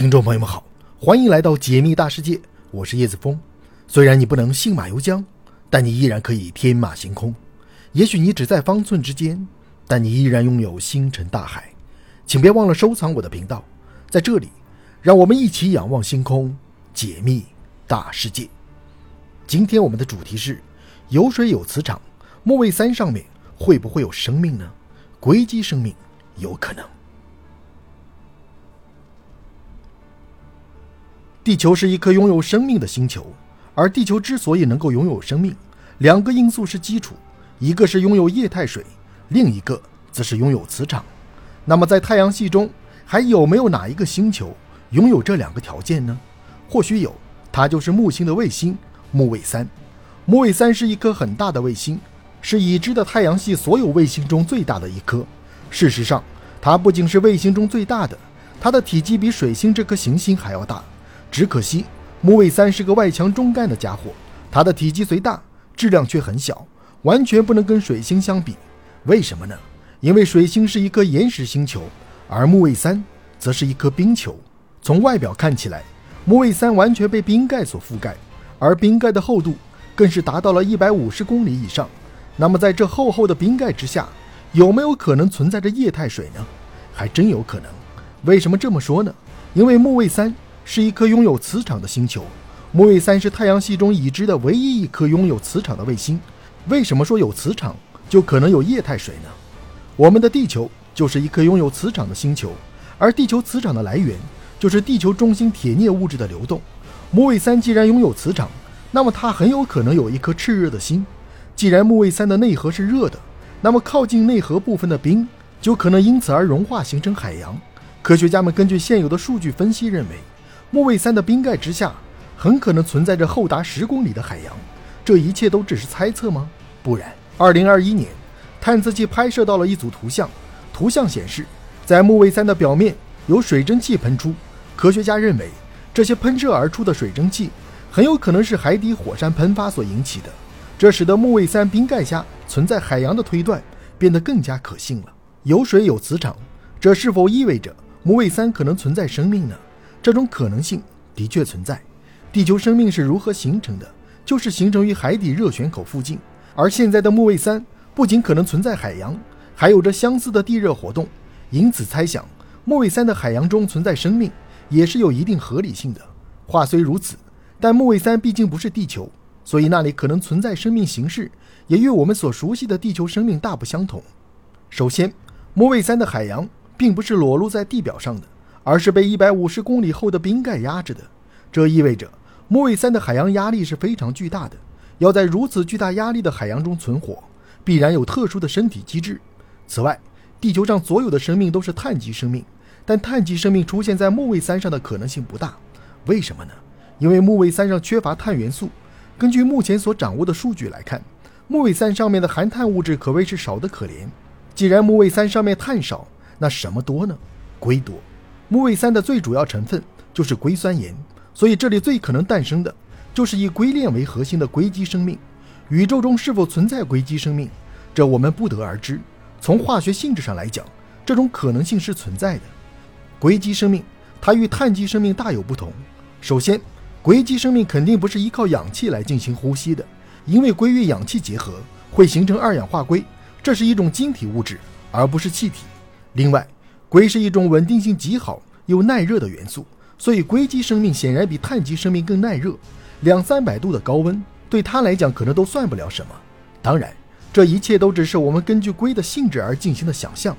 听众朋友们好，欢迎来到解密大世界，我是叶子峰。虽然你不能信马由缰，但你依然可以天马行空。也许你只在方寸之间，但你依然拥有星辰大海。请别忘了收藏我的频道，在这里，让我们一起仰望星空，解密大世界。今天我们的主题是：有水有磁场，木卫三上面会不会有生命呢？硅基生命有可能。地球是一颗拥有生命的星球，而地球之所以能够拥有生命，两个因素是基础，一个是拥有液态水，另一个则是拥有磁场。那么在太阳系中，还有没有哪一个星球拥有这两个条件呢？或许有，它就是木星的卫星木卫三。木卫三是一颗很大的卫星，是已知的太阳系所有卫星中最大的一颗。事实上，它不仅是卫星中最大的，它的体积比水星这颗行星还要大。只可惜，木卫三是个外强中干的家伙，它的体积虽大，质量却很小，完全不能跟水星相比。为什么呢？因为水星是一颗岩石星球，而木卫三则是一颗冰球。从外表看起来，木卫三完全被冰盖所覆盖，而冰盖的厚度更是达到了一百五十公里以上。那么，在这厚厚的冰盖之下，有没有可能存在着液态水呢？还真有可能。为什么这么说呢？因为木卫三。是一颗拥有磁场的星球，木卫三是太阳系中已知的唯一一颗拥有磁场的卫星。为什么说有磁场就可能有液态水呢？我们的地球就是一颗拥有磁场的星球，而地球磁场的来源就是地球中心铁镍物质的流动。木卫三既然拥有磁场，那么它很有可能有一颗炽热的心。既然木卫三的内核是热的，那么靠近内核部分的冰就可能因此而融化形成海洋。科学家们根据现有的数据分析认为。木卫三的冰盖之下，很可能存在着厚达十公里的海洋。这一切都只是猜测吗？不然。二零二一年，探测器拍摄到了一组图像，图像显示，在木卫三的表面有水蒸气喷出。科学家认为，这些喷射而出的水蒸气很有可能是海底火山喷发所引起的。这使得木卫三冰盖下存在海洋的推断变得更加可信了。有水有磁场，这是否意味着木卫三可能存在生命呢？这种可能性的确存在。地球生命是如何形成的？就是形成于海底热泉口附近。而现在的木卫三不仅可能存在海洋，还有着相似的地热活动。因此，猜想木卫三的海洋中存在生命也是有一定合理性的。话虽如此，但木卫三毕竟不是地球，所以那里可能存在生命形式也与我们所熟悉的地球生命大不相同。首先，木卫三的海洋并不是裸露在地表上的。而是被一百五十公里厚的冰盖压着的，这意味着木卫三的海洋压力是非常巨大的。要在如此巨大压力的海洋中存活，必然有特殊的身体机制。此外，地球上所有的生命都是碳基生命，但碳基生命出现在木卫三上的可能性不大。为什么呢？因为木卫三上缺乏碳元素。根据目前所掌握的数据来看，木卫三上面的含碳物质可谓是少得可怜。既然木卫三上面碳少，那什么多呢？硅多。木卫三的最主要成分就是硅酸盐，所以这里最可能诞生的就是以硅链为核心的硅基生命。宇宙中是否存在硅基生命，这我们不得而知。从化学性质上来讲，这种可能性是存在的。硅基生命它与碳基生命大有不同。首先，硅基生命肯定不是依靠氧气来进行呼吸的，因为硅与氧气结合会形成二氧化硅，这是一种晶体物质，而不是气体。另外，硅是一种稳定性极好又耐热的元素，所以硅基生命显然比碳基生命更耐热。两三百度的高温对它来讲可能都算不了什么。当然，这一切都只是我们根据硅的性质而进行的想象。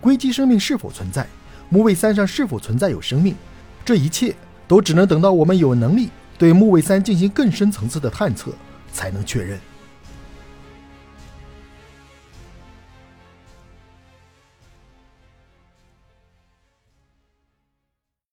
硅基生命是否存在？木卫三上是否存在有生命？这一切都只能等到我们有能力对木卫三进行更深层次的探测才能确认。